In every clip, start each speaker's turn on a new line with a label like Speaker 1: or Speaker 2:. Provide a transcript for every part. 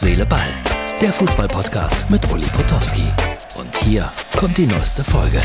Speaker 1: Seele, Ball. Der Fußballpodcast mit Uli Potowski. Und hier kommt die neueste Folge.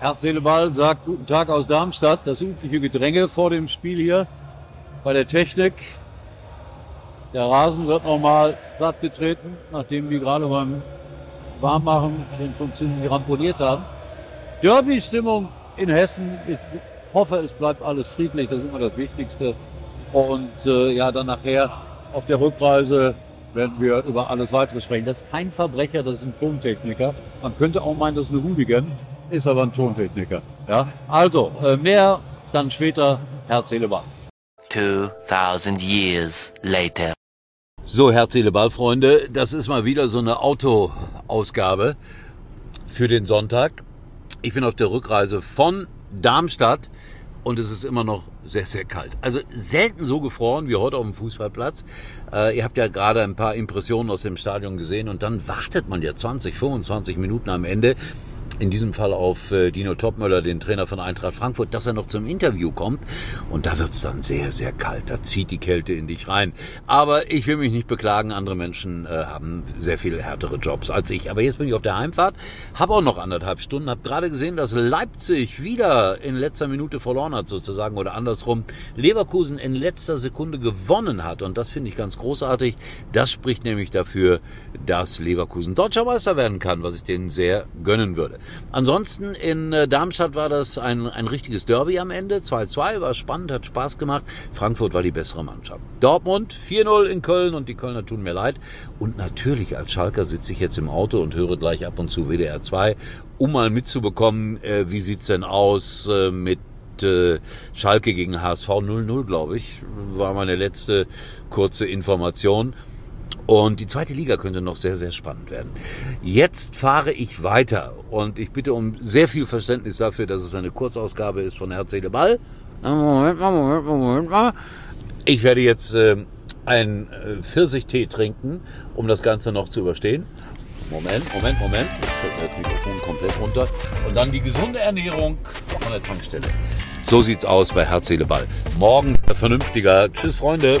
Speaker 2: Herz, Seele, Ball sagt guten Tag aus Darmstadt. Das übliche Gedränge vor dem Spiel hier bei der Technik. Der Rasen wird nochmal platt getreten, nachdem wir gerade beim Warmmachen den ziemlich ramponiert haben. Derby-Stimmung in Hessen. Ich hoffe, es bleibt alles friedlich. Das ist immer das Wichtigste. Und äh, ja, dann nachher auf der Rückreise werden wir über alles weitere sprechen. Das ist kein Verbrecher, das ist ein Tontechniker. Man könnte auch meinen, das ist ein Hooligan, ist aber ein Tontechniker. Ja, also äh, mehr dann später. Herz, Seele, Ball.
Speaker 3: 2000 years later.
Speaker 2: So, Herz, Seele, Ball, Freunde, das ist mal wieder so eine Autoausgabe für den Sonntag. Ich bin auf der Rückreise von Darmstadt und es ist immer noch sehr, sehr kalt. Also selten so gefroren wie heute auf dem Fußballplatz. Äh, ihr habt ja gerade ein paar Impressionen aus dem Stadion gesehen und dann wartet man ja 20, 25 Minuten am Ende in diesem Fall auf äh, Dino Topmöller, den Trainer von Eintracht Frankfurt, dass er noch zum Interview kommt. Und da wird's dann sehr, sehr kalt. Da zieht die Kälte in dich rein. Aber ich will mich nicht beklagen. Andere Menschen äh, haben sehr viel härtere Jobs als ich. Aber jetzt bin ich auf der Heimfahrt, habe auch noch anderthalb Stunden, habe gerade gesehen, dass Leipzig wieder in letzter Minute verloren hat sozusagen oder andersrum. Leverkusen in letzter Sekunde gewonnen hat. Und das finde ich ganz großartig. Das spricht nämlich dafür, dass Leverkusen deutscher Meister werden kann, was ich denen sehr gönnen würde. Ansonsten in äh, Darmstadt war das ein, ein richtiges Derby am Ende. 2-2 war spannend, hat Spaß gemacht. Frankfurt war die bessere Mannschaft. Dortmund 4-0 in Köln und die Kölner tun mir leid. Und natürlich als Schalker sitze ich jetzt im Auto und höre gleich ab und zu WDR 2, um mal mitzubekommen, äh, wie sieht's denn aus äh, mit Schalke gegen HSV 0-0, glaube ich, war meine letzte kurze Information. Und die zweite Liga könnte noch sehr, sehr spannend werden. Jetzt fahre ich weiter und ich bitte um sehr viel Verständnis dafür, dass es eine Kurzausgabe ist von Herz, Seele, Ball. Moment mal, Moment mal, Moment mal. Ich werde jetzt äh, einen äh, Pfirsichtee trinken, um das Ganze noch zu überstehen. Moment, Moment, Moment. Setze das Mikrofon komplett runter. Und dann die gesunde Ernährung von der Tankstelle. So sieht's aus bei Herz, Seele, Ball. Morgen vernünftiger. Tschüss, Freunde.